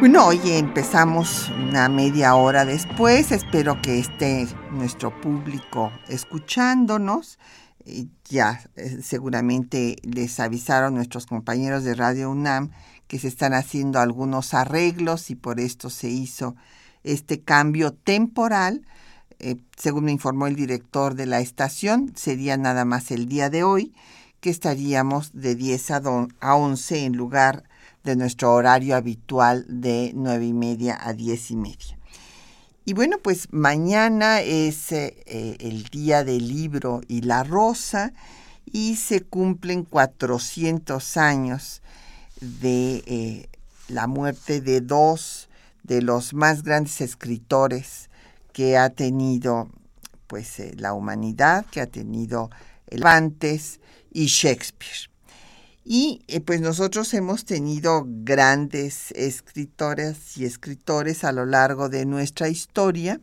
Bueno, hoy empezamos una media hora después. Espero que esté nuestro público escuchándonos. Ya eh, seguramente les avisaron nuestros compañeros de Radio UNAM que se están haciendo algunos arreglos y por esto se hizo este cambio temporal. Eh, según me informó el director de la estación, sería nada más el día de hoy que estaríamos de 10 a 11 en lugar de nuestro horario habitual de nueve y media a diez y media. Y bueno, pues mañana es eh, eh, el día del libro y la rosa y se cumplen 400 años de eh, la muerte de dos de los más grandes escritores que ha tenido pues la humanidad, que ha tenido Cervantes y Shakespeare. Y eh, pues nosotros hemos tenido grandes escritoras y escritores a lo largo de nuestra historia.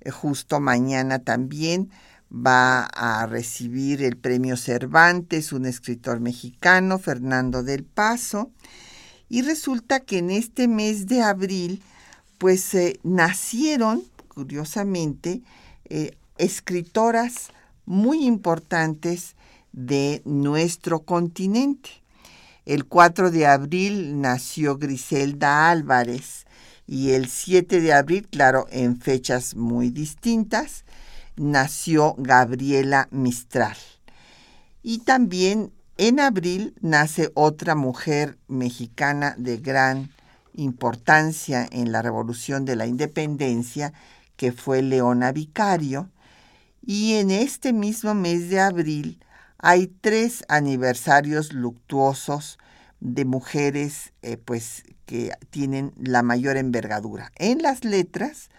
Eh, justo mañana también va a recibir el premio Cervantes, un escritor mexicano, Fernando del Paso. Y resulta que en este mes de abril, pues eh, nacieron, curiosamente, escritoras muy importantes de nuestro continente. El 4 de abril nació Griselda Álvarez y el 7 de abril, claro, en fechas muy distintas, nació Gabriela Mistral. Y también en abril nace otra mujer mexicana de gran importancia en la Revolución de la Independencia, que fue Leona Vicario. Y en este mismo mes de abril hay tres aniversarios luctuosos de mujeres eh, pues, que tienen la mayor envergadura. En las letras,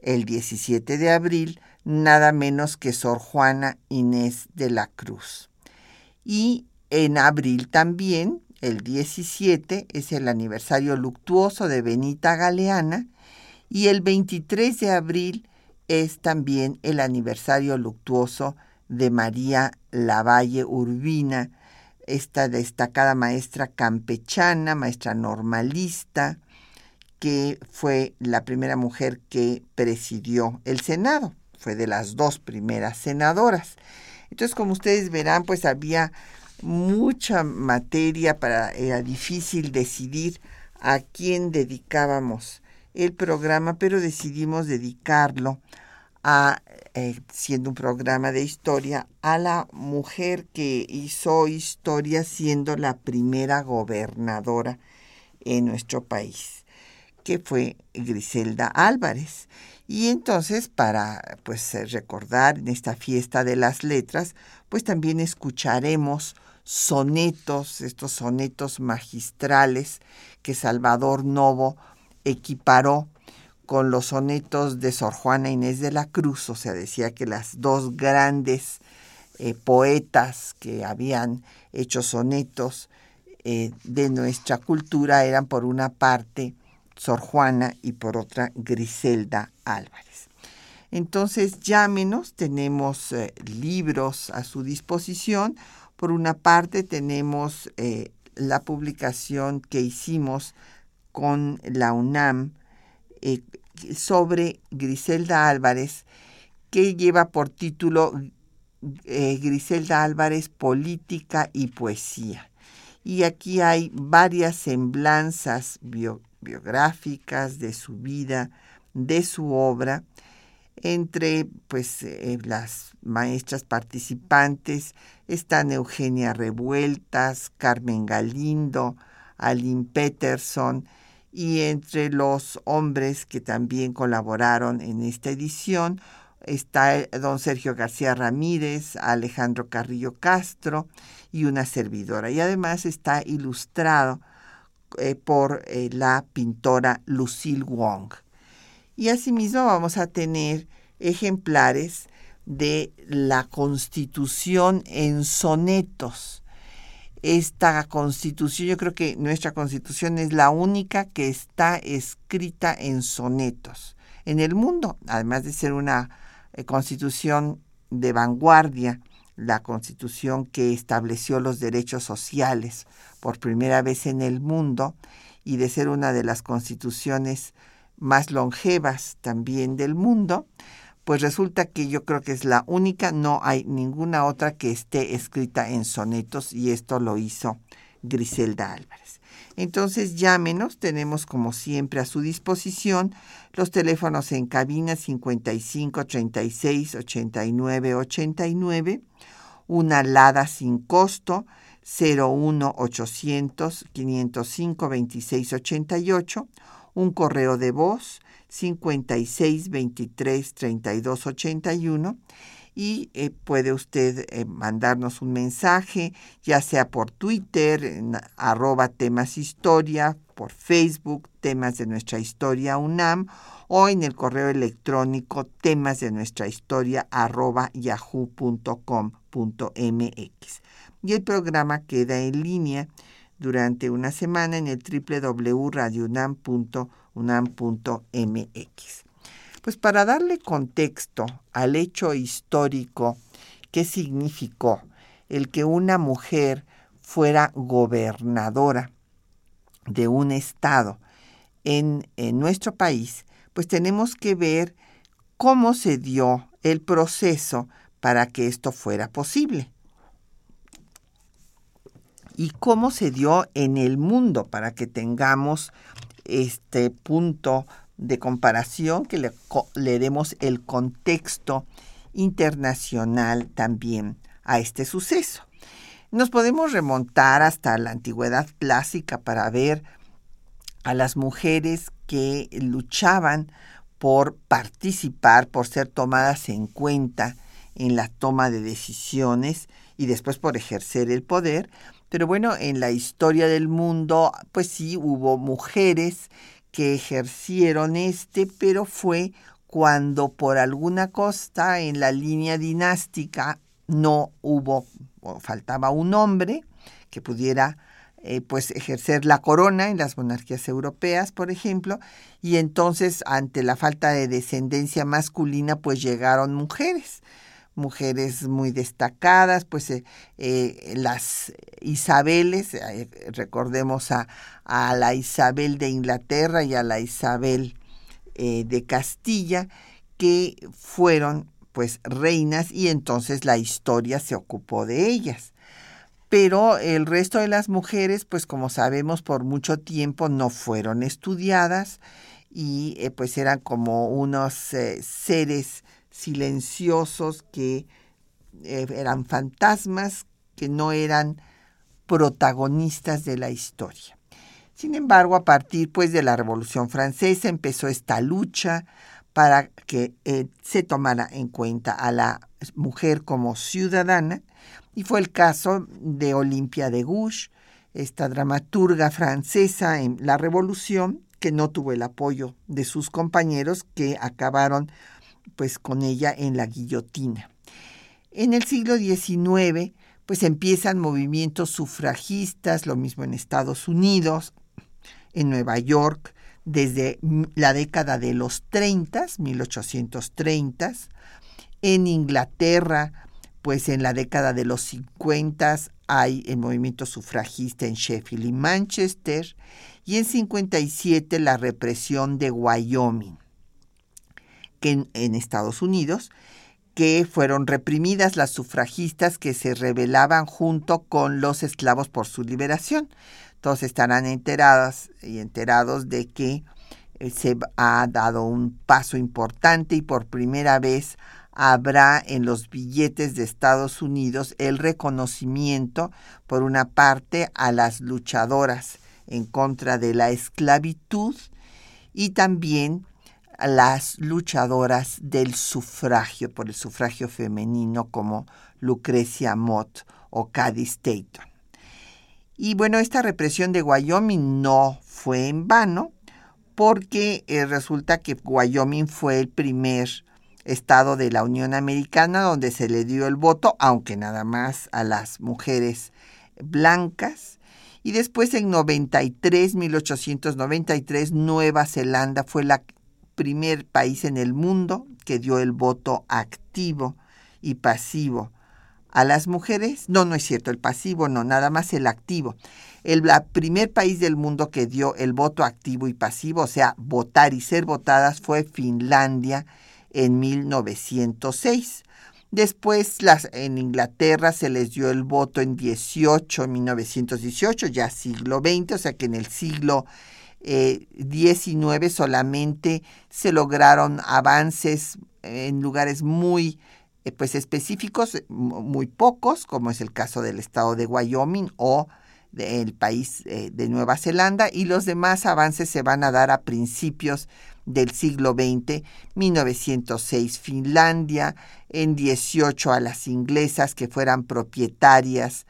el 17 de abril, nada menos que Sor Juana Inés de la Cruz. Y en abril también, el 17, es el aniversario luctuoso de Benita Galeana. Y el 23 de abril es también el aniversario luctuoso de María Lavalle Urbina, esta destacada maestra campechana, maestra normalista, que fue la primera mujer que presidió el Senado, fue de las dos primeras senadoras. Entonces, como ustedes verán, pues había mucha materia para, era difícil decidir a quién dedicábamos el programa, pero decidimos dedicarlo a eh, siendo un programa de historia, a la mujer que hizo historia siendo la primera gobernadora en nuestro país, que fue Griselda Álvarez. Y entonces, para pues recordar en esta fiesta de las letras, pues también escucharemos sonetos, estos sonetos magistrales que Salvador Novo equiparó con los sonetos de Sor Juana Inés de la Cruz, o sea, decía que las dos grandes eh, poetas que habían hecho sonetos eh, de nuestra cultura eran por una parte Sor Juana y por otra Griselda Álvarez. Entonces, llámenos, tenemos eh, libros a su disposición. Por una parte tenemos la publicación que hicimos con la UNAM sobre Griselda Álvarez que lleva por título eh, Griselda Álvarez, Política y Poesía. Y aquí hay varias semblanzas biográficas de su vida, de su obra, entre pues eh, las maestras participantes están Eugenia Revueltas, Carmen Galindo, Aline Peterson, y entre los hombres que también colaboraron en esta edición, está don Sergio García Ramírez, Alejandro Carrillo Castro y una servidora. Y además está ilustrado eh, por eh, la pintora Lucille Wong. Y asimismo vamos a tener ejemplares de la Constitución en sonetos. Esta constitución, yo creo que nuestra constitución es la única que está escrita en sonetos en el mundo, además de ser una eh, constitución de vanguardia, la constitución que estableció los derechos sociales por primera vez en el mundo y de ser una de las constituciones más longevas también del mundo, pues resulta que yo creo que es la única, no hay ninguna otra que esté escrita en sonetos y esto lo hizo Griselda Álvarez. Entonces llámenos, tenemos como siempre a su disposición los teléfonos en cabina 55 36 89 89, una LADA sin costo 01 800 505 26 88, un correo de voz 56 23 32 81 y eh, puede usted eh, mandarnos un mensaje, ya sea por Twitter, en arroba temas historia, por Facebook, temas de nuestra historia UNAM, o en el correo electrónico temas de nuestra historia arroba yahoo.com.mx. Y el programa queda en línea durante una semana en el www.radiounam.unam.mx. Pues para darle contexto al hecho histórico que significó el que una mujer fuera gobernadora de un estado en, nuestro país, pues tenemos que ver cómo se dio el proceso para que esto fuera posible y cómo se dio en el mundo para que tengamos este punto de comparación, que le, demos el contexto internacional también a este suceso. Nos podemos remontar hasta la antigüedad clásica para ver a las mujeres que luchaban por participar, por ser tomadas en cuenta en la toma de decisiones y después por ejercer el poder. Pero bueno, en la historia del mundo, pues sí, hubo mujeres que ejercieron este, pero fue cuando por alguna costa en la línea dinástica no hubo, o faltaba un hombre que pudiera eh, pues ejercer la corona en las monarquías europeas, por ejemplo, y entonces ante la falta de descendencia masculina, pues llegaron mujeres mujeres muy destacadas, pues eh, eh, las Isabeles, eh, recordemos a, a, la Isabel de Inglaterra y a la Isabel de Castilla, que fueron pues reinas y entonces la historia se ocupó de ellas. Pero el resto de las mujeres, pues como sabemos, por mucho tiempo no fueron estudiadas y pues eran como unos seres silenciosos que eh, eran fantasmas, que no eran protagonistas de la historia. Sin embargo, a partir pues de la Revolución Francesa empezó esta lucha para que eh, se tomara en cuenta a la mujer como ciudadana y fue el caso de Olimpia de Gouges, esta dramaturga francesa en la Revolución que no tuvo el apoyo de sus compañeros que acabaron pues con ella en la guillotina. En el siglo XIX, pues empiezan movimientos sufragistas, lo mismo en Estados Unidos, en Nueva York, desde la década de los 30, 1830, en Inglaterra, pues en la década de los 50 hay el movimiento sufragista en Sheffield y Manchester, y en 57 la represión de Wyoming que en, Estados Unidos, que fueron reprimidas las sufragistas que se rebelaban junto con los esclavos por su liberación. Todos estarán enteradas y enterados de que eh, se ha dado un paso importante y por primera vez habrá en los billetes de Estados Unidos el reconocimiento, por una parte, a las luchadoras en contra de la esclavitud y también las luchadoras del sufragio, por el sufragio femenino, como Lucrecia Mott o Cady Staton. Y bueno, esta represión de Wyoming no fue en vano, porque eh, resulta que Wyoming fue el primer estado de la Unión Americana donde se le dio el voto, aunque nada más a las mujeres blancas. Y después en 93, 1893, Nueva Zelanda fue el primer país en el mundo que dio el voto activo y pasivo a las mujeres. No, no es cierto, el pasivo no, nada más el activo. El primer país del mundo que dio el voto activo y pasivo, o sea, votar y ser votadas, fue Finlandia en 1906. Después las, en Inglaterra se les dio el voto en 18, 1918, ya siglo XX, o sea que en el siglo Eh, solamente se lograron avances en lugares muy eh, pues específicos, muy pocos, como es el caso del estado de Wyoming o del país eh, de Nueva Zelanda, y los demás avances se van a dar a principios del siglo XX, 1906 Finlandia, en 18 a las inglesas que fueran propietarias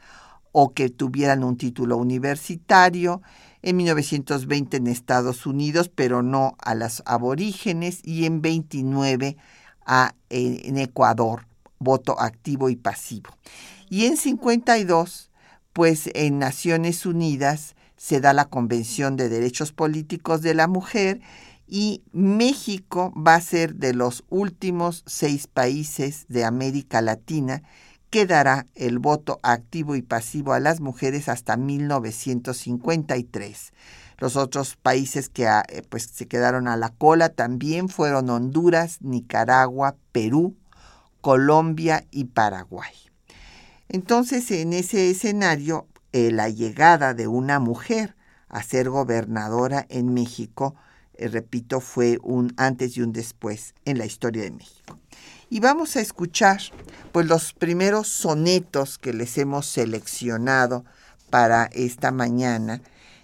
o que tuvieran un título universitario, en 1920 en Estados Unidos, pero no a las aborígenes, y en 29 a, en Ecuador, voto activo y pasivo. Y en 52, pues en Naciones Unidas se da la Convención de Derechos Políticos de la Mujer y México va a ser de los últimos seis países de América Latina que dará el voto activo y pasivo a las mujeres hasta 1953. Los otros países que ah, eh, pues, se quedaron a la cola también fueron Honduras, Nicaragua, Perú, Colombia y Paraguay. Entonces, en ese escenario, eh, la llegada de una mujer a ser gobernadora en México eh, repito, fue un antes y un después en la historia de México. Y vamos a escuchar pues los primeros sonetos que les hemos seleccionado para esta mañana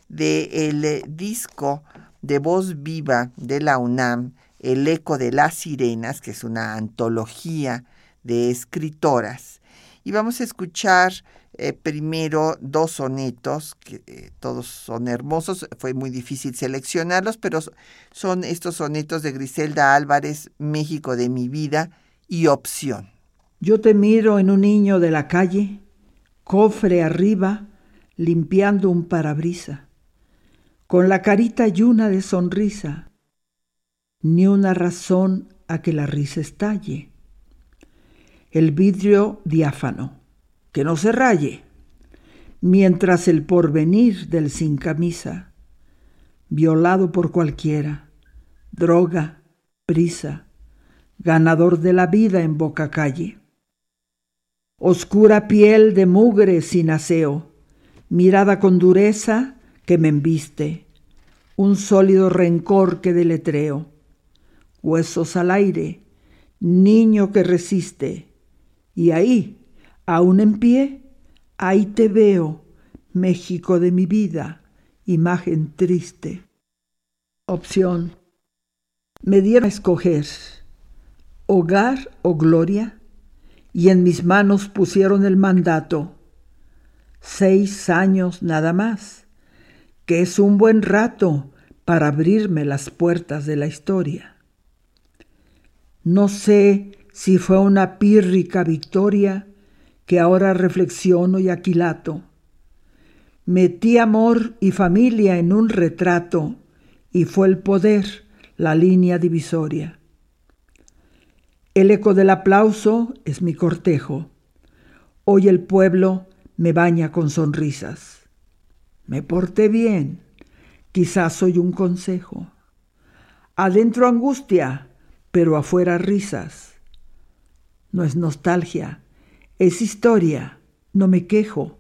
del eh, disco de voz viva de la UNAM, El eco de las sirenas, que es una antología de escritoras. Y vamos a escuchar eh, primero dos sonetos, que eh, todos son hermosos, fue muy difícil seleccionarlos, pero son estos sonetos de Griselda Álvarez, México de mi vida y opción. Yo te miro en un niño de la calle, cofre arriba, limpiando un parabrisa, con la carita una de sonrisa, ni una razón a que la risa estalle. El vidrio diáfano que no se raye, mientras el porvenir del sin camisa, violado por cualquiera, droga, prisa, ganador de la vida en boca calle. Oscura piel de mugre sin aseo, mirada con dureza que me embiste, un sólido rencor que deletreo, huesos al aire, niño que resiste, y ahí Aún en pie, ahí te veo, México de mi vida, imagen triste. Opción. Me dieron a escoger hogar o gloria, y en mis manos pusieron el mandato. Seis años nada más, que es un buen rato para abrirme las puertas de la historia. No sé si fue una pírrica victoria que ahora reflexiono y aquilato. Metí amor y familia en un retrato y fue el poder la línea divisoria. El eco del aplauso es mi cortejo. Hoy el pueblo me baña con sonrisas. Me porté bien, quizás soy un consejo. Adentro angustia, pero afuera risas. No es nostalgia, es historia, no me quejo,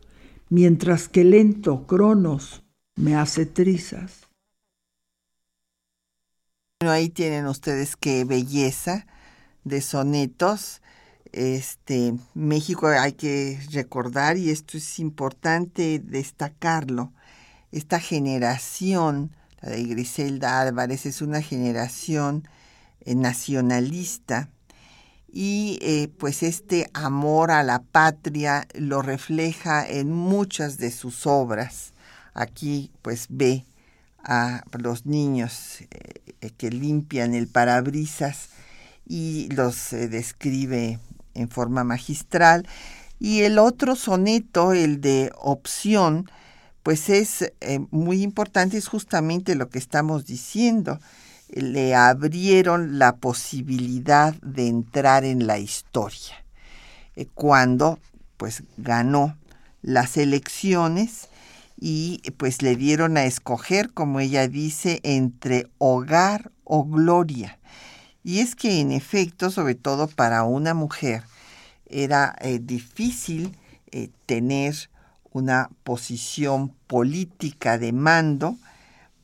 mientras que lento Cronos me hace trizas. Bueno, ahí tienen ustedes qué belleza de sonetos. Este, México hay que recordar, y esto es importante destacarlo, esta generación, la de Griselda Álvarez, es una generación nacionalista y eh, pues este amor a la patria lo refleja en muchas de sus obras. Aquí pues ve a los niños eh, que limpian el parabrisas y los eh, describe en forma magistral. Y el otro soneto, el de opción, pues es muy importante, es justamente lo que estamos diciendo le abrieron la posibilidad de entrar en la historia. Eh, cuando pues ganó las elecciones y pues le dieron a escoger, como ella dice, entre hogar o gloria. Y es que en efecto, sobre todo para una mujer, era eh, difícil eh, tener una posición política de mando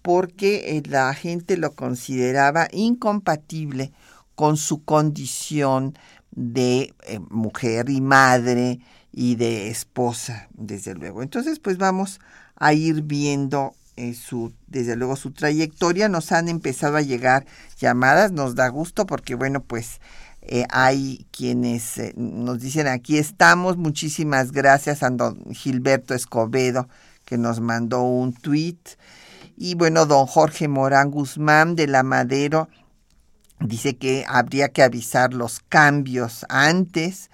porque eh, la gente lo consideraba incompatible con su condición de mujer y madre y de esposa, desde luego. Entonces, pues vamos a ir viendo eh, su, desde luego, su trayectoria. Nos han empezado a llegar llamadas, nos da gusto porque, bueno, pues hay quienes nos dicen aquí estamos. Muchísimas gracias a don Gilberto Escobedo que nos mandó un tweet. Y bueno, don Jorge Morán Guzmán de la Madero dice que habría que avisar los cambios antes.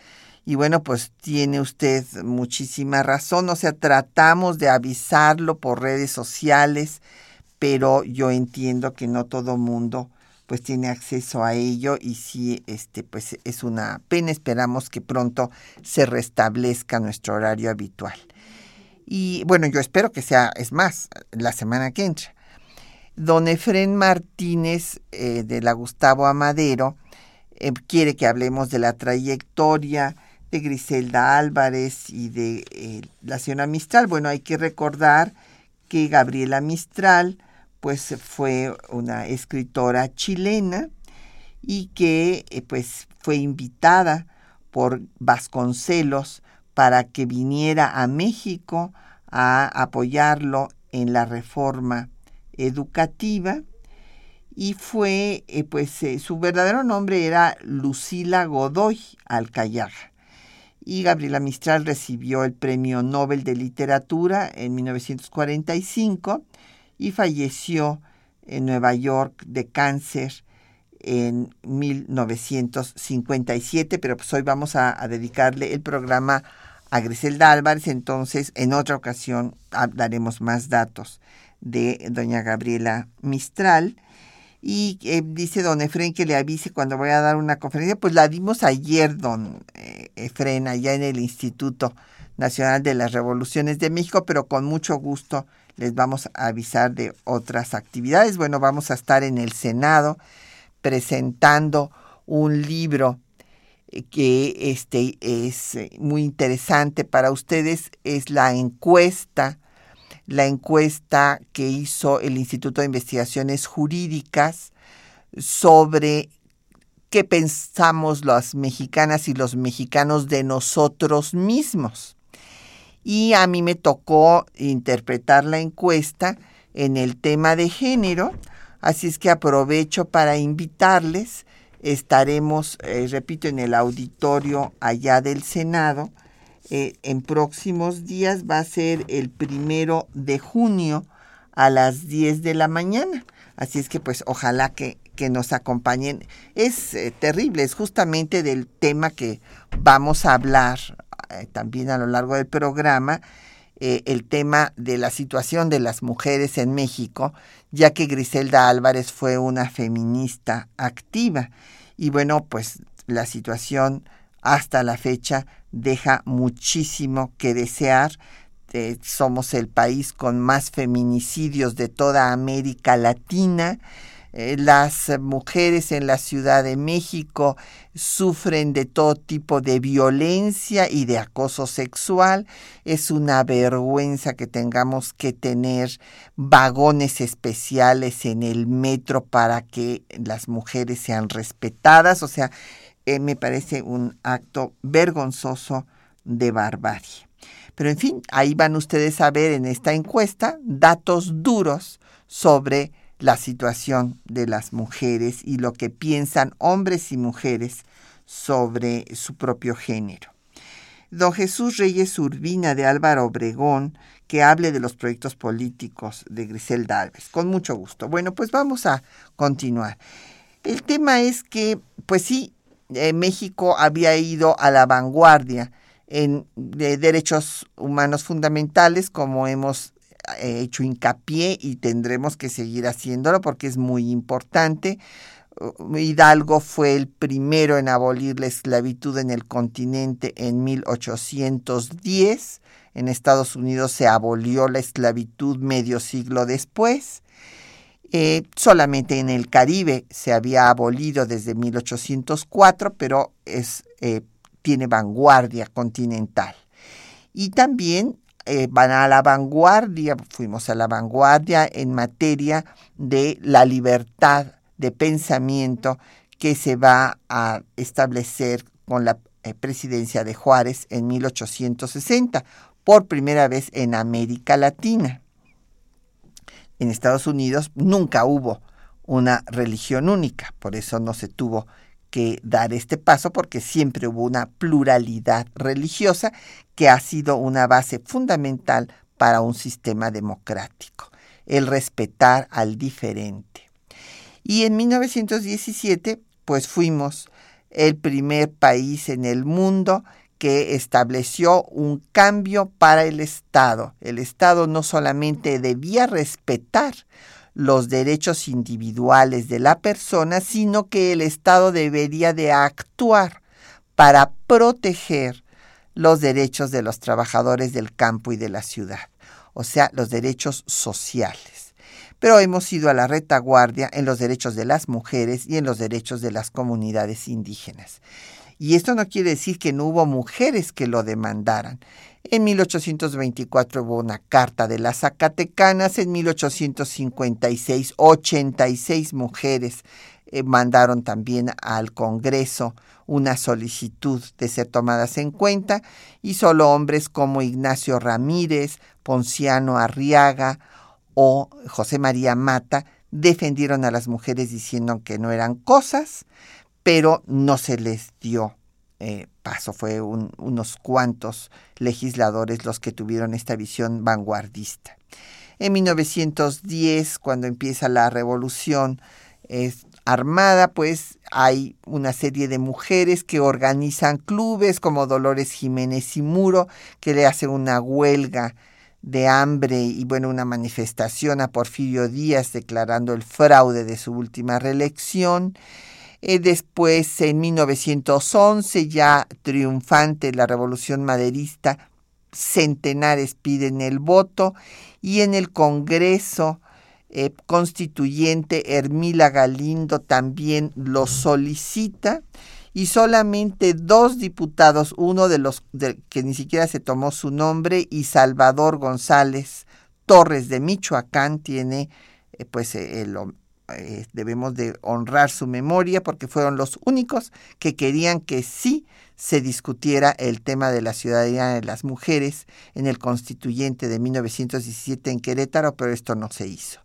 Y bueno, pues tiene usted muchísima razón. O sea, tratamos de avisarlo por redes sociales, pero yo entiendo que no todo mundo pues tiene acceso a ello y sí, este, pues es una pena. Esperamos que pronto se restablezca nuestro horario habitual. Y bueno, yo espero que sea, es más, la semana que entra. Don Efren Martínez eh, de la Gustavo Amadero eh, quiere que hablemos de la trayectoria de Griselda Álvarez y de eh, la señora Mistral. Bueno, hay que recordar que Gabriela Mistral pues fue una escritora chilena y que pues fue invitada por Vasconcelos para que viniera a México a apoyarlo en la reforma educativa y fue, eh, pues eh, su verdadero nombre era Lucila Godoy Alcayaga. Y Gabriela Mistral recibió el Premio Nobel de Literatura en 1945 y falleció en Nueva York de cáncer en 1957, pero pues hoy vamos a dedicarle el programa a Griselda Álvarez, entonces en otra ocasión daremos más datos de doña Gabriela Mistral. Y eh, dice don Efren que le avise cuando voy a dar una conferencia. Pues la dimos ayer, don eh, Efren, allá en el Instituto Nacional de las Revoluciones de México, pero con mucho gusto les vamos a avisar de otras actividades. Bueno, vamos a estar en el Senado presentando un libro que este es eh, muy interesante para ustedes es la encuesta, la encuesta que hizo el Instituto de Investigaciones Jurídicas sobre qué pensamos las mexicanas y los mexicanos de nosotros mismos. Y a mí me tocó interpretar la encuesta en el tema de género, así es que aprovecho para invitarles estaremos, eh, repito, en el auditorio allá del Senado. Eh, en próximos días va a ser el primero de junio a las 10 de la mañana. Así es que pues ojalá que, que nos acompañen. Es eh, terrible, es justamente del tema que vamos a hablar también a lo largo del programa, el tema de la situación de las mujeres en México, ya que Griselda Álvarez fue una feminista activa. Y bueno, pues la situación hasta la fecha deja muchísimo que desear. Eh, somos el país con más feminicidios de toda América Latina. Eh, las mujeres en la Ciudad de México sufren de todo tipo de violencia y de acoso sexual. Es una vergüenza que tengamos que tener vagones especiales en el metro para que las mujeres sean respetadas. O sea, eh, me parece un acto vergonzoso de barbarie. Pero en fin, ahí van ustedes a ver en esta encuesta datos duros sobre la situación de las mujeres y lo que piensan hombres y mujeres sobre su propio género. Don Jesús Reyes Urbina de Álvaro Obregón, que hable de los proyectos políticos de Griselda Alves. Con mucho gusto. Bueno, pues vamos a continuar. El tema es que, pues sí, México había ido a la vanguardia en de derechos humanos fundamentales, como hemos eh, hecho hincapié y tendremos que seguir haciéndolo porque es muy importante. Uh, Hidalgo fue el primero en abolir la esclavitud en el continente en 1810. En Estados Unidos se abolió la esclavitud medio siglo después. Eh, solamente en el Caribe se había abolido desde 1804, pero es, eh, tiene vanguardia continental. Y también eh, van a la vanguardia, fuimos a la vanguardia en materia de la libertad de pensamiento que se va a establecer con la presidencia de Juárez en 1860, por primera vez en América Latina. En Estados Unidos nunca hubo una religión única, por eso no se tuvo que dar este paso porque siempre hubo una pluralidad religiosa que ha sido una base fundamental para un sistema democrático, el respetar al diferente. Y en 1917, pues fuimos el primer país en el mundo que estableció un cambio para el Estado. El Estado no solamente debía respetar los derechos individuales de la persona, sino que el Estado debería de actuar para proteger los derechos de los trabajadores del campo y de la ciudad, o sea, los derechos sociales. Pero hemos ido a la retaguardia en los derechos de las mujeres y en los derechos de las comunidades indígenas. Y esto no quiere decir que no hubo mujeres que lo demandaran. En 1824 hubo una carta de las Zacatecanas, en 1856 86 mujeres eh, mandaron también al Congreso una solicitud de ser tomadas en cuenta y solo hombres como Ignacio Ramírez, Ponciano Arriaga o José María Mata defendieron a las mujeres diciendo que no eran cosas, pero no se les dio eh, paso. Fue unos cuantos legisladores los que tuvieron esta visión vanguardista. En 1910, cuando empieza la revolución armada, pues hay una serie de mujeres que organizan clubes como Dolores Jiménez y Muro, que le hacen una huelga de hambre y bueno, una manifestación a Porfirio Díaz declarando el fraude de su última reelección. Eh, después, en 1911, ya triunfante la revolución maderista, centenares piden el voto y en el Congreso eh, constituyente Hermila Galindo también lo solicita y solamente dos diputados, uno de los que ni siquiera se tomó su nombre y Salvador González Torres de Michoacán tiene eh, pues el, eh, debemos de honrar su memoria porque fueron los únicos que querían que sí se discutiera el tema de la ciudadanía de las mujeres en el constituyente de 1917 en Querétaro, pero esto no se hizo.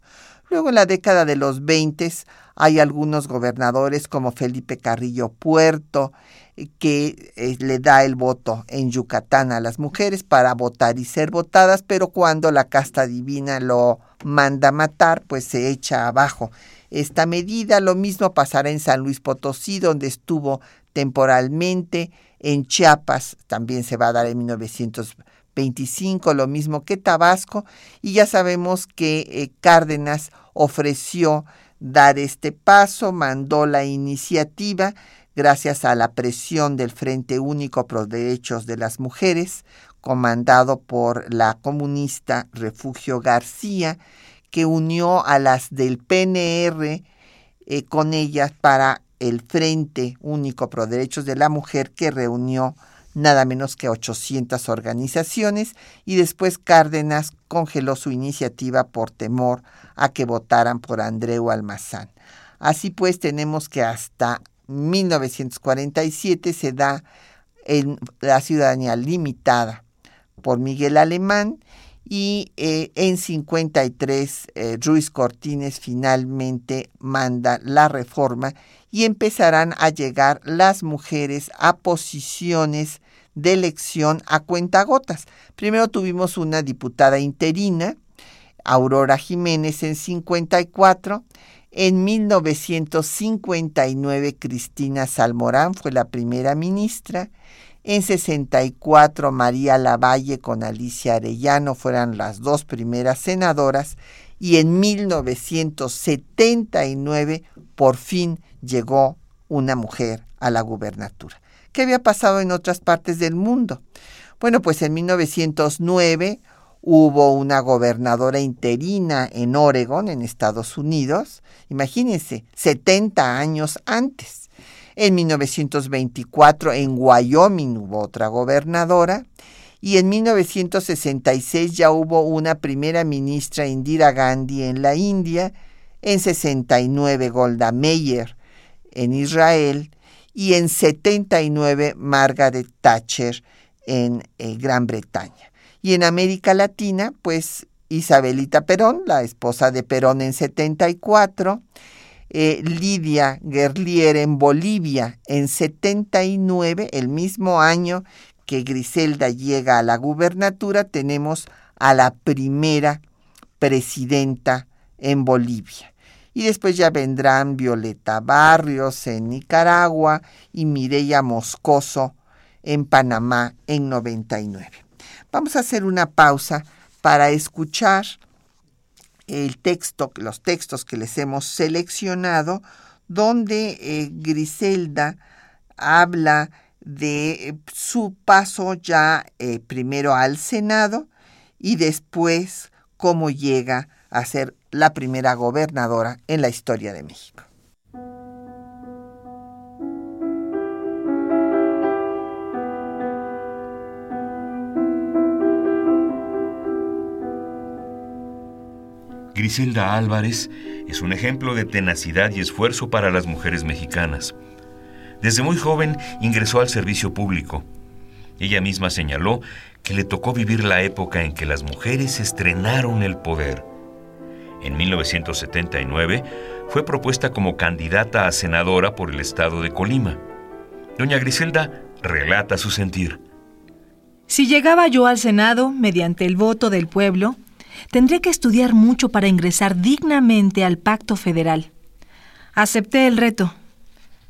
Luego en la década de los 20 hay algunos gobernadores como Felipe Carrillo Puerto eh, que eh, le da el voto en Yucatán a las mujeres para votar y ser votadas, pero cuando la casta divina lo manda matar, pues se echa abajo esta medida. Lo mismo pasará en San Luis Potosí, donde estuvo temporalmente, en Chiapas también se va a dar en 1925, lo mismo que Tabasco, y ya sabemos que eh, Cárdenas ofreció dar este paso, mandó la iniciativa gracias a la presión del Frente Único por Derechos de las Mujeres, comandado por la comunista Refugio García, que unió a las del PNR eh, con ellas para el Frente Único Pro Derechos de la Mujer, que reunió nada menos que 800 organizaciones y después Cárdenas congeló su iniciativa por temor a que votaran por Andreu Almazán. Así pues, tenemos que hasta 1947 se da en la ciudadanía limitada por Miguel Alemán y eh, en 53 eh, Ruiz Cortines finalmente manda la reforma y empezarán a llegar las mujeres a posiciones de elección a cuentagotas. Primero tuvimos una diputada interina, Aurora Jiménez en 54, en 1959 Cristina Salmorán fue la primera ministra, en 64 María Lavalle con Alicia Arellano fueron las dos primeras senadoras y en 1979 por fin llegó una mujer a la gubernatura. ¿Qué había pasado en otras partes del mundo? Bueno, pues en 1909 hubo una gobernadora interina en Oregon, en Estados Unidos, imagínense, 70 años antes. En 1924 en Wyoming hubo otra gobernadora y en 1966 ya hubo una primera ministra Indira Gandhi en la India, en 69 Golda Meir en Israel y en 79 Margaret Thatcher en eh, Gran Bretaña. Y en América Latina, pues Isabelita Perón, la esposa de Perón en 74, eh, Lidia Gerlier en Bolivia en 79, el mismo año que Griselda llega a la gubernatura, tenemos a la primera presidenta en Bolivia. Y después ya vendrán Violeta Barrios en Nicaragua y Mireya Moscoso en Panamá en 99. Vamos a hacer una pausa para escuchar el texto, los textos que les hemos seleccionado, donde eh, Griselda habla de eh, su paso ya eh, primero al Senado y después cómo llega a ser la primera gobernadora en la historia de México. Griselda Álvarez es un ejemplo de tenacidad y esfuerzo para las mujeres mexicanas. Desde muy joven ingresó al servicio público. Ella misma señaló que le tocó vivir la época en que las mujeres estrenaron el poder. En 1979 fue propuesta como candidata a senadora por el estado de Colima. Doña Griselda relata su sentir. Si llegaba yo al Senado mediante el voto del pueblo, Tendré que estudiar mucho para ingresar dignamente al pacto federal. Acepté el reto.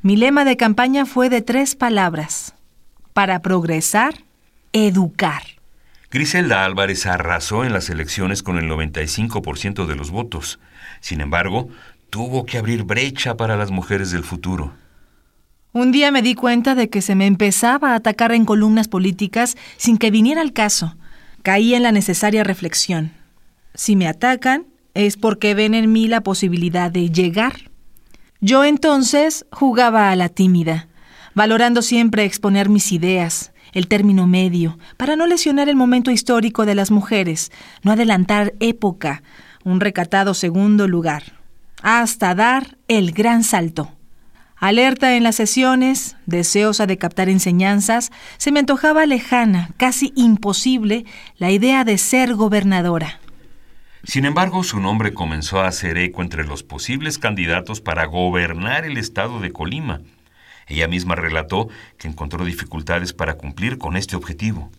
Mi lema de campaña fue de tres palabras. Para progresar, educar. Griselda Álvarez arrasó en las elecciones con el 95% de los votos. Sin embargo, tuvo que abrir brecha para las mujeres del futuro. Un día me di cuenta de que se me empezaba a atacar en columnas políticas sin que viniera al caso. Caí en la necesaria reflexión. Si me atacan, es porque ven en mí la posibilidad de llegar. Yo entonces jugaba a la tímida, valorando siempre exponer mis ideas, el término medio, para no lesionar el momento histórico de las mujeres, no adelantar época, un recatado segundo lugar, hasta dar el gran salto. Alerta en las sesiones, deseosa de captar enseñanzas, se me antojaba lejana, casi imposible, la idea de ser gobernadora. Sin embargo, su nombre comenzó a hacer eco entre los posibles candidatos para gobernar el estado de Colima. Ella misma relató que encontró dificultades para cumplir con este objetivo.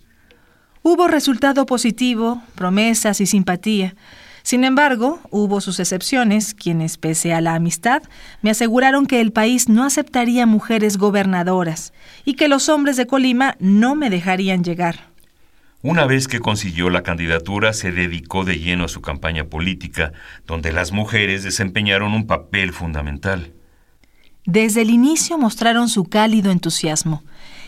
Hubo resultado positivo, promesas y simpatía. Sin embargo, hubo sus excepciones, quienes, pese a la amistad, me aseguraron que el país no aceptaría mujeres gobernadoras y que los hombres de Colima no me dejarían llegar. Una vez que consiguió la candidatura, se dedicó de lleno a su campaña política, donde las mujeres desempeñaron un papel fundamental. Desde el inicio mostraron su cálido entusiasmo.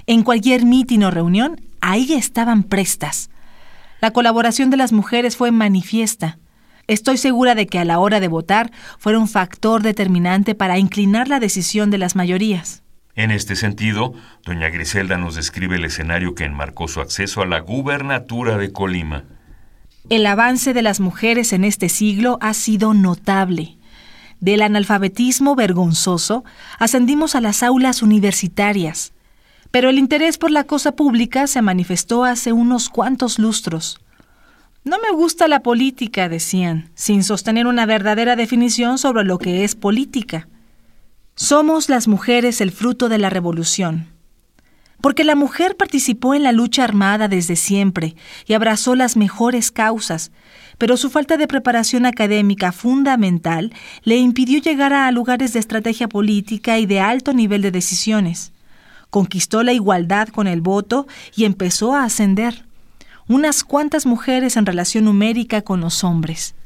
En cualquier mitin o reunión, ahí estaban prestas. La colaboración de las mujeres fue manifiesta. Estoy segura de que a la hora de votar fueron un factor determinante para inclinar la decisión de las mayorías. En este sentido, doña Griselda nos describe el escenario que enmarcó su acceso a la gubernatura de Colima. El avance de las mujeres en este siglo ha sido notable. Del analfabetismo vergonzoso ascendimos a las aulas universitarias, pero el interés por la cosa pública se manifestó hace unos cuantos lustros. No me gusta la política, decían, sin sostener una verdadera definición sobre lo que es política. Somos las mujeres el fruto de la revolución. Porque la mujer participó en la lucha armada desde siempre y abrazó las mejores causas, pero su falta de preparación académica fundamental le impidió llegar a lugares de estrategia política y de alto nivel de decisiones. Conquistó la igualdad con el voto y empezó a ascender unas cuantas mujeres en relación numérica con los hombres.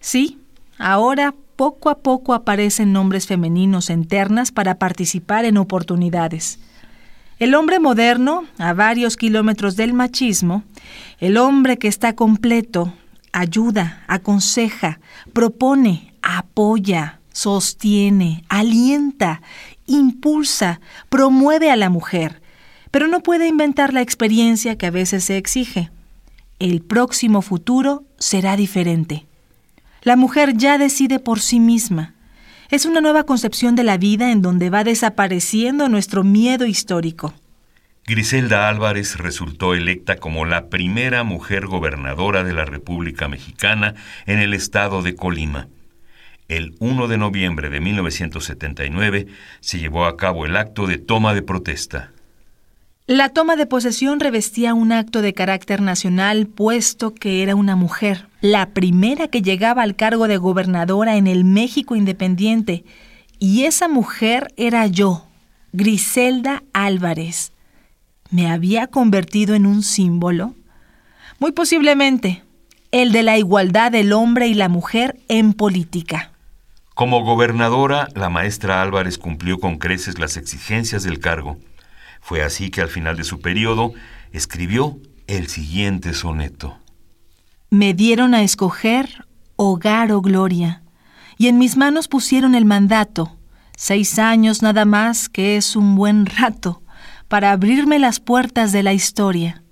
Sí, ahora poco a poco aparecen nombres femeninos en ternas para participar en oportunidades. El hombre moderno, a varios kilómetros del machismo, el hombre que está completo, ayuda, aconseja, propone, apoya, sostiene, alienta, impulsa, promueve a la mujer, pero no puede inventar la experiencia que a veces se exige. El próximo futuro será diferente. La mujer ya decide por sí misma. Es una nueva concepción de la vida en donde va desapareciendo nuestro miedo histórico. Griselda Álvarez resultó electa como la primera mujer gobernadora de la República Mexicana en el estado de Colima. El 1 de noviembre de 1979 se llevó a cabo el acto de toma de protesta. La toma de posesión revestía un acto de carácter nacional, puesto que era una mujer, la primera que llegaba al cargo de gobernadora en el México independiente, y esa mujer era yo, Griselda Álvarez. ¿Me había convertido en un símbolo? Muy posiblemente, el de la igualdad del hombre y la mujer en política. Como gobernadora, la maestra Álvarez cumplió con creces las exigencias del cargo. Fue así que al final de su periodo escribió el siguiente soneto. Me dieron a escoger hogar o gloria, y en mis manos pusieron el mandato, seis años nada más que es un buen rato, para abrirme las puertas de la historia.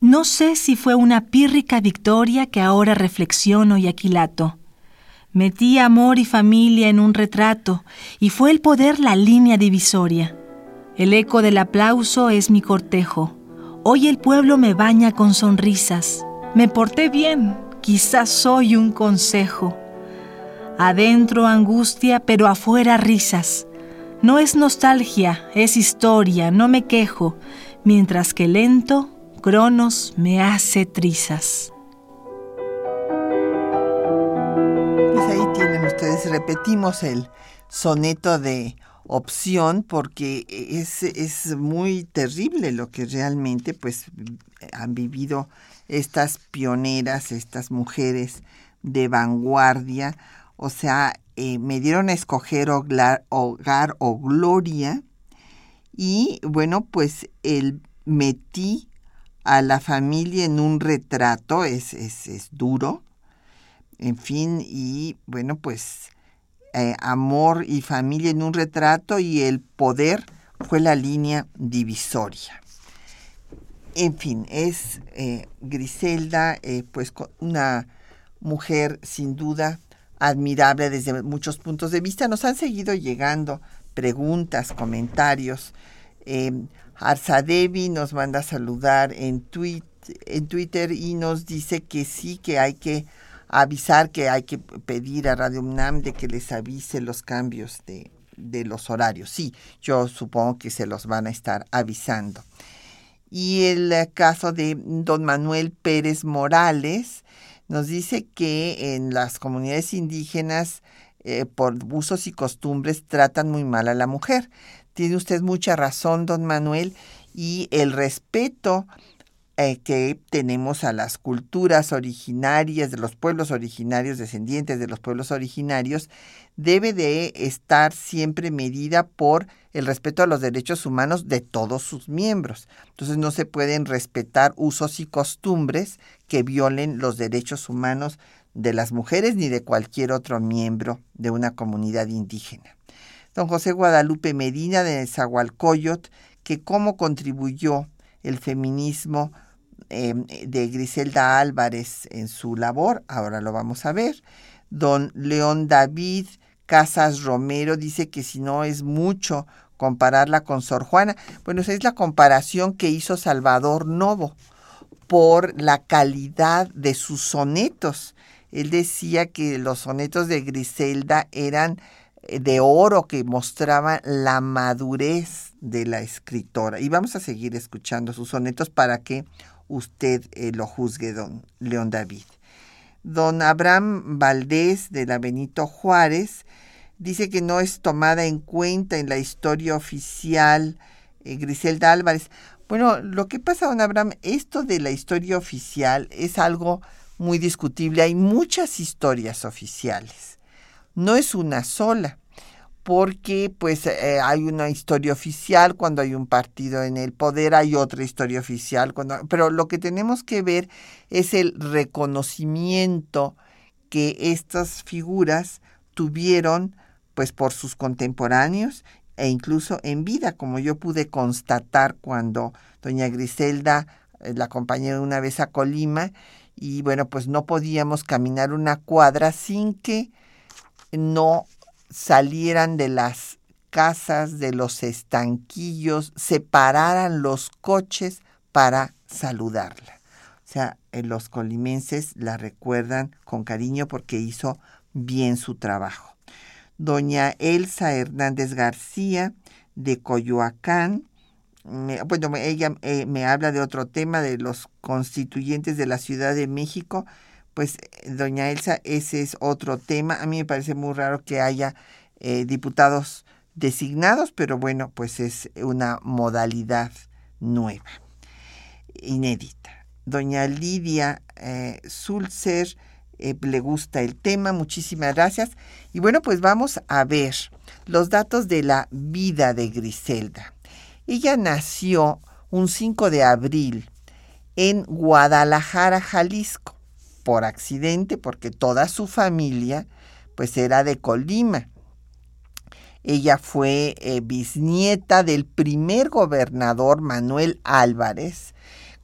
No sé si fue una pírrica victoria que ahora reflexiono y aquilato. Metí amor y familia en un retrato, y fue el poder la línea divisoria. El eco del aplauso es mi cortejo. Hoy el pueblo me baña con sonrisas. Me porté bien, quizás soy un consejo. Adentro angustia, pero afuera risas. No es nostalgia, es historia, no me quejo, mientras que lento, Cronos me hace trizas. Pues ahí tienen ustedes, repetimos el soneto de opción porque es, es muy terrible lo que realmente pues han vivido estas pioneras, estas mujeres de vanguardia. O sea, eh, me dieron a escoger hogar, o gloria y bueno, pues el metí a la familia en un retrato, es, es, es duro, en fin, y bueno, pues eh, amor y familia en un retrato y el poder fue la línea divisoria. En fin, es eh, Griselda, eh, pues una mujer sin duda admirable desde muchos puntos de vista. Nos han seguido llegando preguntas, comentarios. Eh, Arzadevi nos manda a saludar en Twitter y nos dice que sí, que hay que avisar que hay que pedir a Radio UNAM de que les avise los cambios de, de los horarios. Sí, yo supongo que se los van a estar avisando. Y el caso de don Manuel Pérez Morales nos dice que en las comunidades indígenas eh, por usos y costumbres tratan muy mal a la mujer. Tiene usted mucha razón, don Manuel, y el respeto eh, que tenemos a las culturas originarias de los pueblos originarios, descendientes de los pueblos originarios, debe de estar siempre medida por el respeto a los derechos humanos de todos sus miembros. Entonces no se pueden respetar usos y costumbres que violen los derechos humanos de las mujeres ni de cualquier otro miembro de una comunidad indígena. Don José Guadalupe Medina de Zahualcoyot, que cómo contribuyó el feminismo em, de Griselda Álvarez en su labor, ahora lo vamos a ver. Don León David Casas Romero dice que si no es mucho compararla con Sor Juana, bueno, esa es la comparación que hizo Salvador Novo, por la calidad de sus sonetos. Él decía que los sonetos de Griselda eran de oro que mostraban la madurez de la escritora. Y vamos a seguir escuchando sus sonetos para que usted eh, lo juzgue, don León David. Don Abraham Valdés de la Benito Juárez dice que no es tomada en cuenta en la historia oficial eh, Griselda Álvarez. Bueno, lo que pasa, don Abraham, esto de la historia oficial es algo muy discutible. Hay muchas historias oficiales. No es una sola, porque pues eh, hay una historia oficial cuando hay un partido en el poder, hay otra historia oficial cuando, pero lo que tenemos que ver es el reconocimiento que estas figuras tuvieron pues por sus contemporáneos e incluso en vida, como yo pude constatar cuando doña Griselda eh, la acompañé una vez a Colima y bueno, pues no podíamos caminar una cuadra sin que no salieran de las casas, de los estanquillos, separaran los coches para saludarla. O sea, eh, los colimenses la recuerdan con cariño porque hizo bien su trabajo doña Elsa Hernández García de Coyoacán. bueno, ella eh, me habla de otro tema, de los constituyentes de la Ciudad de México. Pues, doña Elsa, ese es otro tema. A mí me parece muy raro que haya eh, diputados designados, pero bueno, pues es una modalidad nueva, inédita. Doña Lidia eh, Sulzer eh, le gusta el tema. Muchísimas gracias. Y bueno, pues vamos a ver los datos de la vida de Griselda. Ella nació un 5 de abril en Guadalajara, Jalisco, por accidente, porque toda su familia pues era de Colima. Ella fue eh, bisnieta del primer gobernador Manuel Álvarez,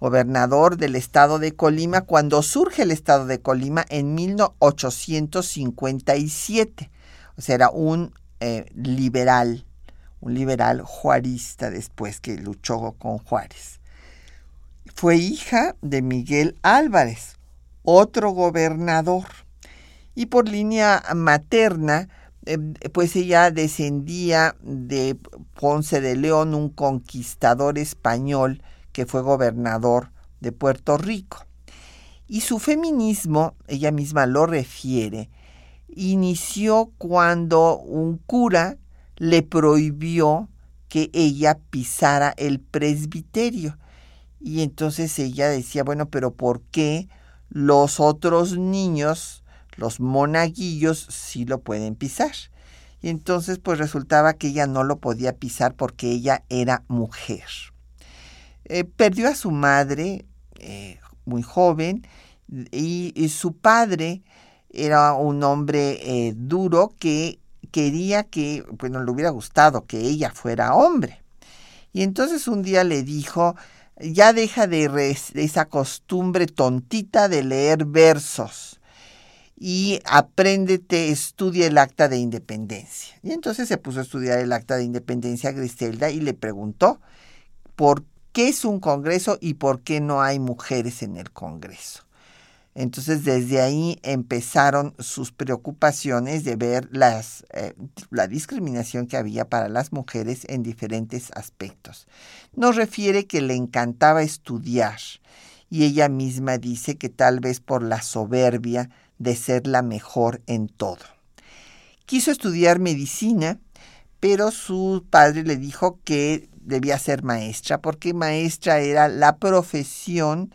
gobernador del estado de Colima cuando surge el estado de Colima en 1857. O sea, era un eh, liberal, un liberal juarista después que luchó con Juárez. Fue hija de Miguel Álvarez, otro gobernador. Y por línea materna, eh, pues ella descendía de Ponce de León, un conquistador español que fue gobernador de Puerto Rico. Y su feminismo, ella misma lo refiere, inició cuando un cura le prohibió que ella pisara el presbiterio. Y entonces ella decía, bueno, pero ¿por qué los otros niños, los monaguillos, sí lo pueden pisar? Y entonces pues resultaba que ella no lo podía pisar porque ella era mujer. Eh, perdió a su madre eh, muy joven y, su padre era un hombre eh, duro que quería que, bueno, le hubiera gustado que ella fuera hombre. Y entonces un día le dijo, ya deja de, esa costumbre tontita de leer versos y apréndete, estudia el acta de independencia. Y entonces se puso a estudiar el acta de independencia a Griselda y le preguntó por qué es un Congreso y por qué no hay mujeres en el Congreso. Entonces desde ahí empezaron sus preocupaciones de ver eh, la discriminación que había para las mujeres en diferentes aspectos. Nos refiere que le encantaba estudiar y ella misma dice que tal vez por la soberbia de ser la mejor en todo. Quiso estudiar medicina, pero su padre le dijo que debía ser maestra, porque maestra era la profesión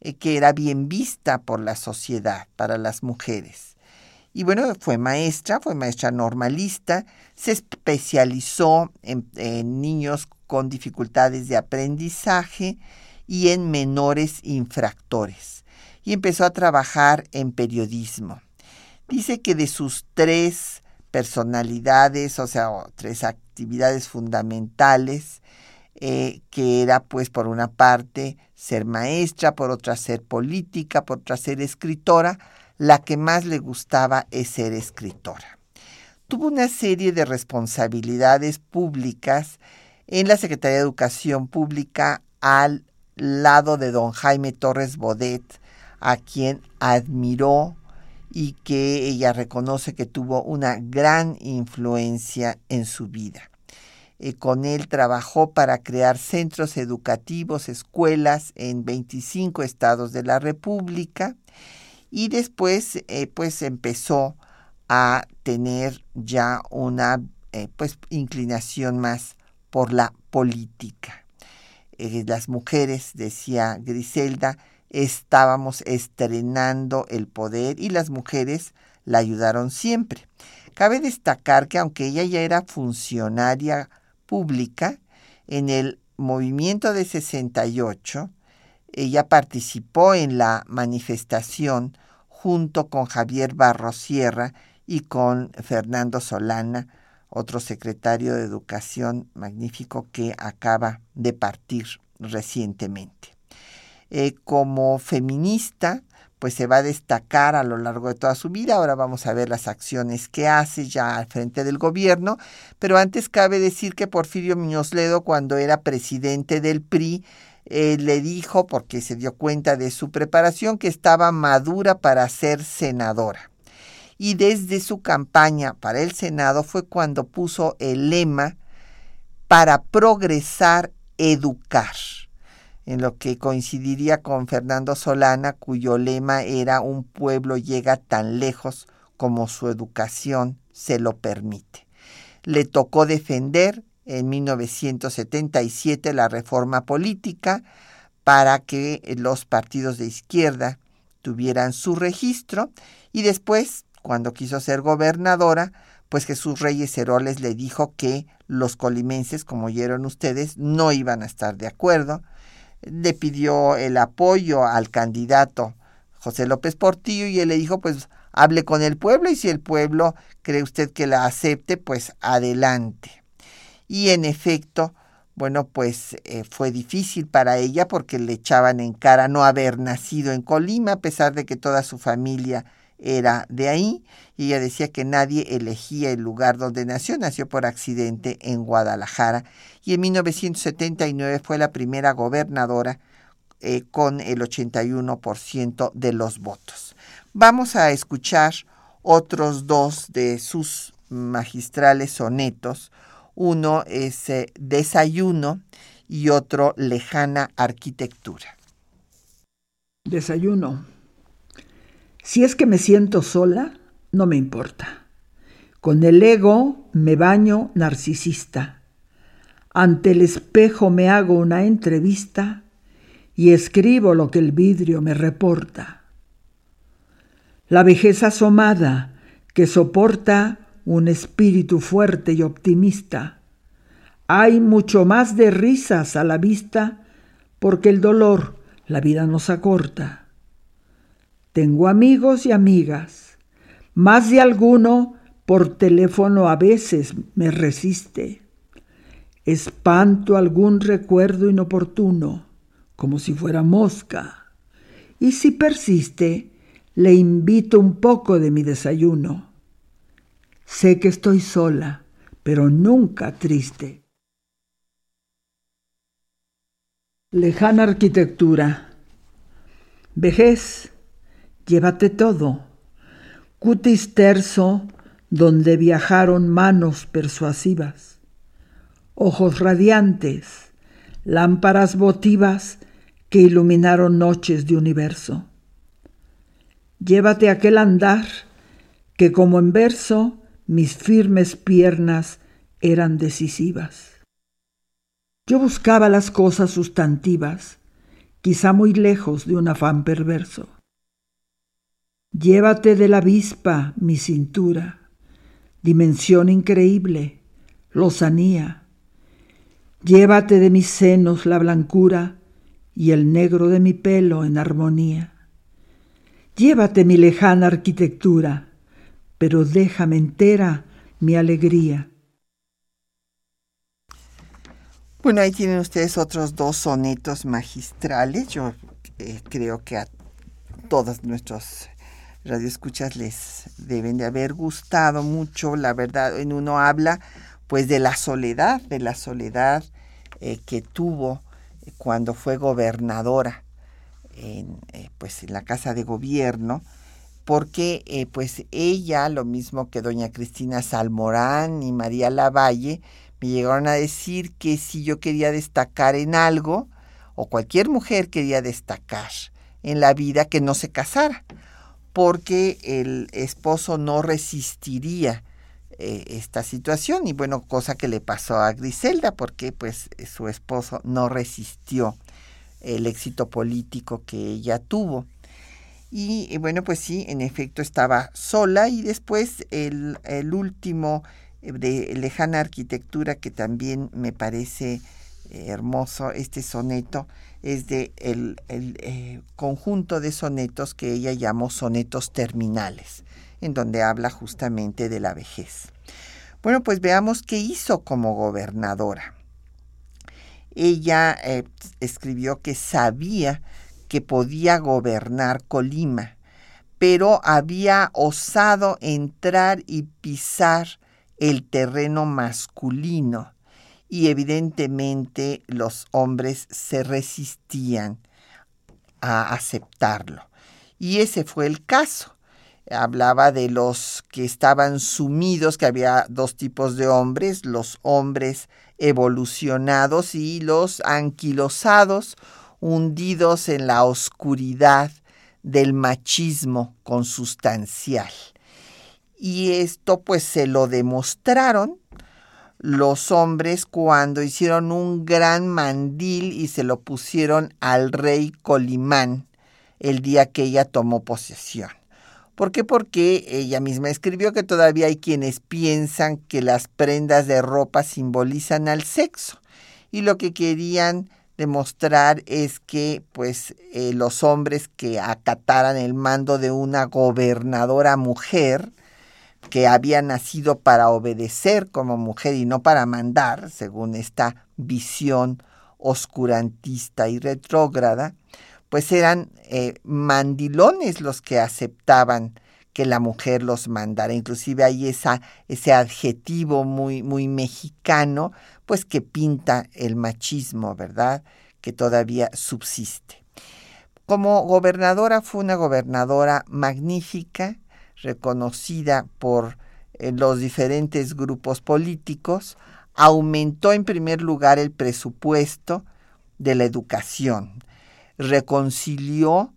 eh, que era bien vista por la sociedad para las mujeres. Y bueno, fue maestra, fue maestra normalista, se especializó en, en niños con dificultades de aprendizaje y en menores infractores. Y empezó a trabajar en periodismo. Dice que de sus tres personalidades, o sea, tres actividades fundamentales, eh, que era pues por una parte ser maestra, por otra ser política, por otra ser escritora, la que más le gustaba es ser escritora. Tuvo una serie de responsabilidades públicas en la Secretaría de Educación Pública al lado de don Jaime Torres Bodet, a quien admiró y que ella reconoce que tuvo una gran influencia en su vida. Eh, con él trabajó para crear centros educativos, escuelas en 25 estados de la República y después eh, pues empezó a tener ya una eh, pues inclinación más por la política. las mujeres, decía Griselda, estábamos estrenando el poder y las mujeres la ayudaron siempre. Cabe destacar que aunque ella ya era funcionaria pública, en el movimiento de 68, ella participó en la manifestación junto con Javier Barros Sierra y con Fernando Solana, otro secretario de Educación magnífico que acaba de partir recientemente. Eh, como feminista, pues se va a destacar a lo largo de toda su vida. Ahora vamos a ver las acciones que hace ya al frente del gobierno. Pero antes cabe decir que Porfirio Muñoz Ledo, cuando era presidente del PRI, eh, le dijo, porque se dio cuenta de su preparación, que estaba madura para ser senadora. Y desde su campaña para el Senado fue cuando puso el lema para progresar, educar en lo que coincidiría con Fernando Solana, cuyo lema era un pueblo llega tan lejos como su educación se lo permite. Le tocó defender en 1977 la reforma política para que los partidos de izquierda tuvieran su registro y después, cuando quiso ser gobernadora, pues Jesús Reyes Heroles le dijo que los colimenses, como oyeron ustedes, no iban a estar de acuerdo, le pidió el apoyo al candidato José López Portillo y él le dijo, pues hable con el pueblo y si el pueblo cree usted que la acepte, pues adelante. Y en efecto, bueno, pues eh, fue difícil para ella porque le echaban en cara no haber nacido en Colima, a pesar de que toda su familia era de ahí y ella decía que nadie elegía el lugar donde nació, nació por accidente en Guadalajara y en 1979 fue la primera gobernadora eh, con el 81% de los votos. Vamos a escuchar otros dos de sus magistrales sonetos. Uno es eh, Desayuno y otro Lejana Arquitectura. Desayuno. Si es que me siento sola, no me importa. Con el ego me baño narcisista. Ante el espejo me hago una entrevista y escribo lo que el vidrio me reporta. La vejez asomada que soporta un espíritu fuerte y optimista. Hay mucho más de risas a la vista porque el dolor la vida nos acorta. Tengo amigos y amigas. Más de alguno por teléfono a veces me resiste. Espanto algún recuerdo inoportuno, como si fuera mosca. Y si persiste, le invito un poco de mi desayuno. Sé que estoy sola, pero nunca triste. Lejana arquitectura. Vejez llévate todo. Cutis terso, donde viajaron manos persuasivas, ojos radiantes, lámparas votivas que iluminaron noches de universo. Llévate aquel andar que como en verso mis firmes piernas eran decisivas. Yo buscaba las cosas sustantivas, quizá muy lejos de un afán perverso. Llévate de la avispa mi cintura, dimensión increíble, lozanía. Llévate de mis senos la blancura y el negro de mi pelo en armonía. Llévate mi lejana arquitectura, pero déjame entera mi alegría. Bueno, ahí tienen ustedes otros dos sonetos magistrales. Yo eh, creo que a todos nuestros radioescuchas les deben de haber gustado mucho, la verdad, en uno habla pues de la soledad, de la soledad eh, que tuvo cuando fue gobernadora en, eh, pues, en la Casa de Gobierno, porque eh, pues ella, lo mismo que doña Cristina Salmorán y María Lavalle, me llegaron a decir que si yo quería destacar en algo, o cualquier mujer quería destacar en la vida, que no se casara, porque el esposo no resistiría eh, esta situación y bueno, cosa que le pasó a Griselda, porque pues su esposo no resistió el éxito político que ella tuvo. Y bueno, pues sí, en efecto estaba sola y después el, el último eh, de lejana arquitectura que también me parece eh, hermoso, este soneto, es de el, el eh, conjunto de sonetos que ella llamó sonetos terminales, en donde habla justamente de la vejez. Bueno, pues veamos qué hizo como gobernadora. Ella escribió que sabía que podía gobernar Colima, pero había osado entrar y pisar el terreno masculino y evidentemente los hombres se resistían a aceptarlo. Y ese fue el caso. Hablaba de los que estaban sumidos, que había dos tipos de hombres, los hombres evolucionados y los anquilosados hundidos en la oscuridad del machismo consustancial. Y esto pues se lo demostraron los hombres cuando hicieron un gran mandil y se lo pusieron al rey Colimán el día que ella tomó posesión. ¿Por qué? Porque ella misma escribió que todavía hay quienes piensan que las prendas de ropa simbolizan al sexo y lo que querían demostrar es que pues eh, los hombres que acataran el mando de una gobernadora mujer que había nacido para obedecer como mujer y no para mandar, según esta visión oscurantista y retrógrada, pues eran eh, mandilones los que aceptaban que la mujer los mandara. Inclusive hay esa, ese adjetivo muy, muy mexicano, pues que pinta el machismo, ¿verdad? Que todavía subsiste. Como gobernadora fue una gobernadora magnífica, reconocida por eh, los diferentes grupos políticos, aumentó en primer lugar el presupuesto de la educación, reconcilió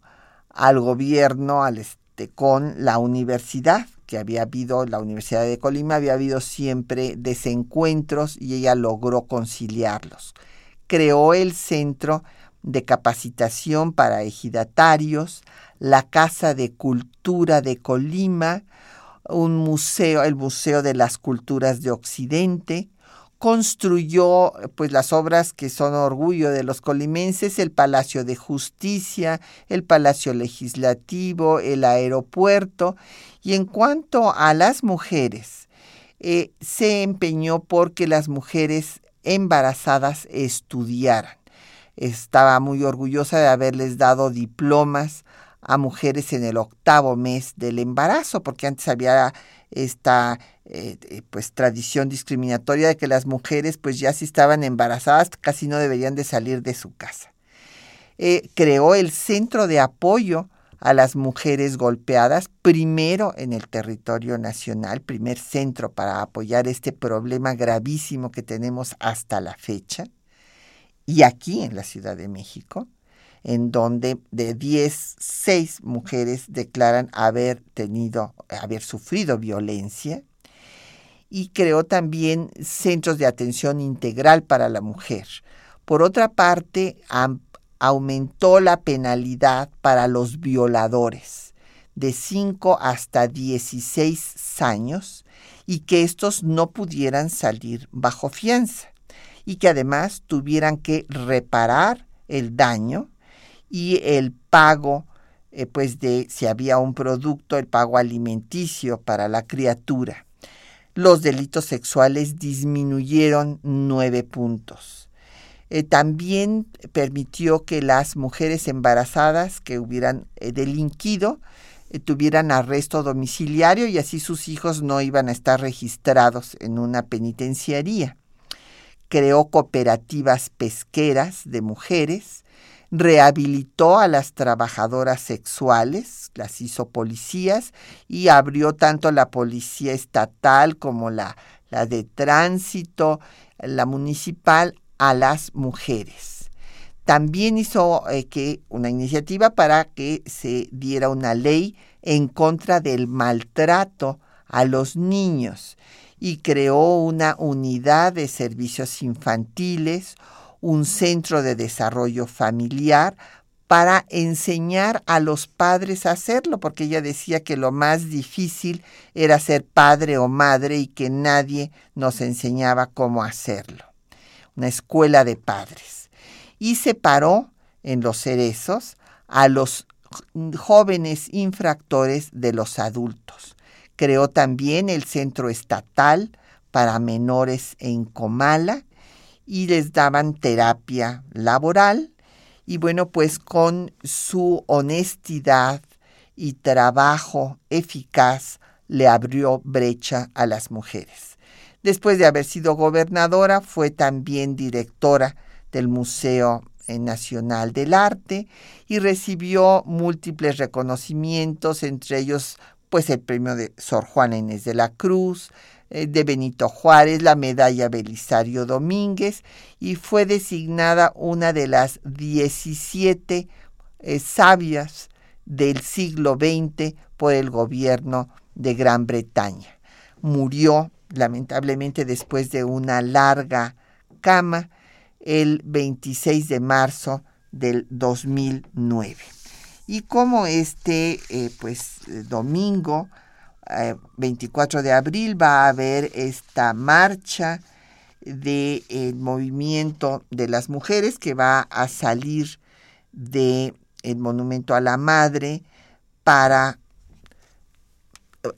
al gobierno, al, este, con la universidad, que había habido, la Universidad de Colima había habido siempre desencuentros y ella logró conciliarlos. Creó el Centro de Capacitación para Ejidatarios, la Casa de Cultura de Colima, un museo, el Museo de las Culturas de Occidente, construyó pues las obras que son orgullo de los colimenses, el Palacio de Justicia, el Palacio Legislativo, el aeropuerto. Y en cuanto a las mujeres, eh, se empeñó porque las mujeres embarazadas estudiaran. Estaba muy orgullosa de haberles dado diplomas a mujeres en el octavo mes del embarazo, porque antes había esta eh, pues tradición discriminatoria de que las mujeres pues ya si estaban embarazadas casi no deberían de salir de su casa. Eh, creó el centro de apoyo a las mujeres golpeadas, primero en el territorio nacional, primer centro para apoyar este problema gravísimo que tenemos hasta la fecha, y aquí en la Ciudad de México en donde de 10, 6 mujeres declaran haber tenido, haber sufrido violencia y creó también centros de atención integral para la mujer. Por otra parte, aumentó la penalidad para los violadores de 5 hasta 16 años y que estos no pudieran salir bajo fianza y que además tuvieran que reparar el daño y el pago, eh, pues de si había un producto, el pago alimenticio para la criatura. Los delitos sexuales disminuyeron nueve puntos. Eh, también permitió que las mujeres embarazadas que hubieran eh, delinquido tuvieran arresto domiciliario y así sus hijos no iban a estar registrados en una penitenciaría creó cooperativas pesqueras de mujeres, rehabilitó a las trabajadoras sexuales, las hizo policías y abrió tanto la policía estatal como la, la de tránsito, la municipal, a las mujeres. También hizo eh, que una iniciativa para que se diera una ley en contra del maltrato a los niños y creó una unidad de servicios infantiles, un centro de desarrollo familiar para enseñar a los padres a hacerlo, porque ella decía que lo más difícil era ser padre o madre y que nadie nos enseñaba cómo hacerlo. Una escuela de padres. Y separó en los cerezos a los jóvenes infractores de los adultos. Creó también el Centro Estatal para Menores en Comala y les daban terapia laboral y bueno, pues con su honestidad y trabajo eficaz le abrió brecha a las mujeres. Después de haber sido gobernadora, fue también directora del Museo Nacional del Arte y recibió múltiples reconocimientos, entre ellos pues el premio de Sor Juana Inés de la Cruz, de Benito Juárez, la medalla Belisario Domínguez y fue designada una de las 17 eh, sabias del siglo XX por el gobierno de Gran Bretaña. Murió lamentablemente después de una larga cama el 26 de marzo del 2009. Y como este eh, pues domingo 24 de abril va a haber esta marcha del movimiento de las mujeres que va a salir del el monumento a la madre para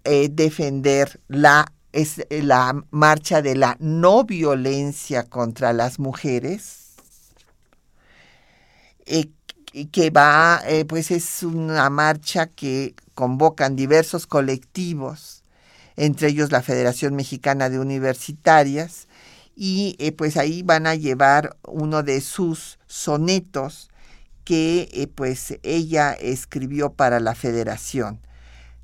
eh, defender la, es, la marcha de la no violencia contra las mujeres, eh, que va, eh, pues es una marcha que convocan diversos colectivos, entre ellos la Federación Mexicana de Universitarias, y eh, pues ahí van a llevar uno de sus sonetos que eh, pues ella escribió para la federación.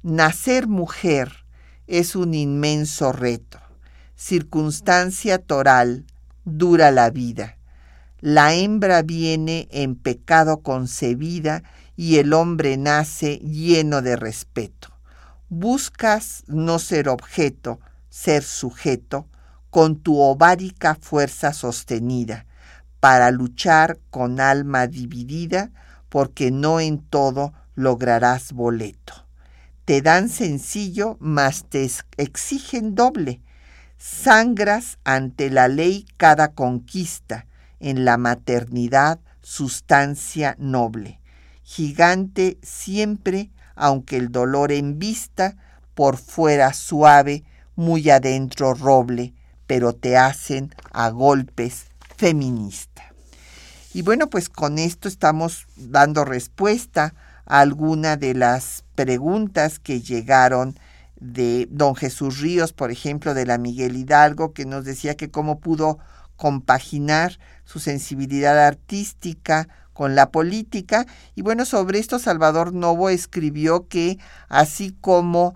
Nacer mujer es un inmenso reto, circunstancia toral, dura la vida. La hembra viene en pecado concebida y el hombre nace lleno de respeto. Buscas no ser objeto, ser sujeto, con tu ovárica fuerza sostenida, para luchar con alma dividida, porque no en todo lograrás boleto. Te dan sencillo, mas te exigen doble. Sangras ante la ley cada conquista, en la maternidad sustancia noble gigante siempre, aunque el dolor en vista, por fuera suave, muy adentro roble, pero te hacen a golpes feminista. Y bueno, pues con esto estamos dando respuesta a alguna de las preguntas que llegaron de don Jesús Ríos, por ejemplo, de la Miguel Hidalgo, que nos decía que cómo pudo compaginar su sensibilidad artística con la política. Y bueno, sobre esto Salvador Novo escribió que así como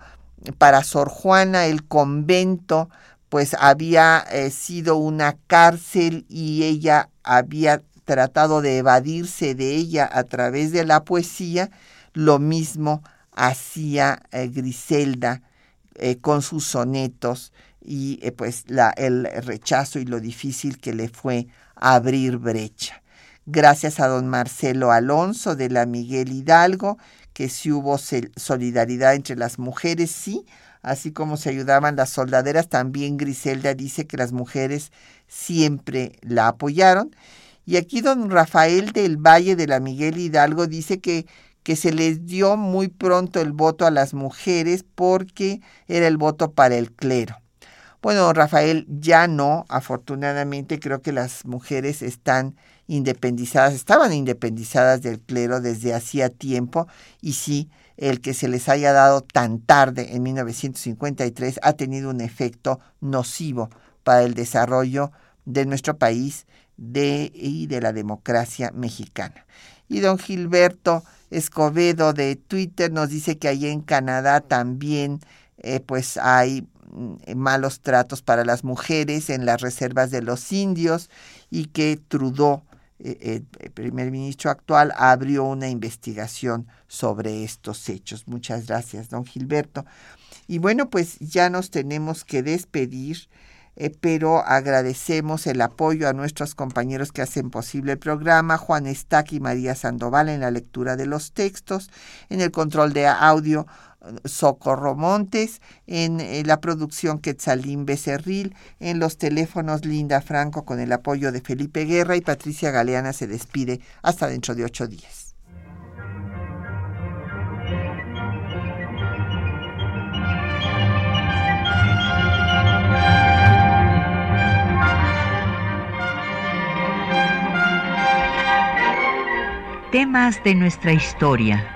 para Sor Juana el convento pues había eh, sido una cárcel y ella había tratado de evadirse de ella a través de la poesía, lo mismo hacía eh, Griselda eh, con sus sonetos y pues la, el rechazo y lo difícil que le fue abrir brecha gracias a don Marcelo Alonso de la Miguel Hidalgo, que si hubo solidaridad entre las mujeres, sí, así como se ayudaban las soldaderas, también Griselda dice que las mujeres siempre la apoyaron. Y aquí don Rafael del Valle de la Miguel Hidalgo dice que, que se les dio muy pronto el voto a las mujeres porque era el voto para el clero. Bueno, Rafael, ya no, afortunadamente creo que las mujeres están independizadas, estaban independizadas del clero desde hacía tiempo y sí, el que se les haya dado tan tarde en 1953 ha tenido un efecto nocivo para el desarrollo de nuestro país de, y de la democracia mexicana. Y don Gilberto Escobedo de Twitter nos dice que allí en Canadá también eh, pues hay malos tratos para las mujeres en las reservas de los indios y que Trudeau, eh, el primer ministro actual, abrió una investigación sobre estos hechos. Muchas gracias, don Gilberto. Y bueno, pues ya nos tenemos que despedir. Eh, pero agradecemos el apoyo a nuestros compañeros que hacen posible el programa, Juan Estac y María Sandoval en la lectura de los textos, en el control de audio, Socorro Montes, en, eh, la producción Quetzalín Becerril, en los teléfonos Linda Franco con el apoyo de Felipe Guerra y Patricia Galeana se despide hasta dentro de ocho días. Temas de nuestra historia.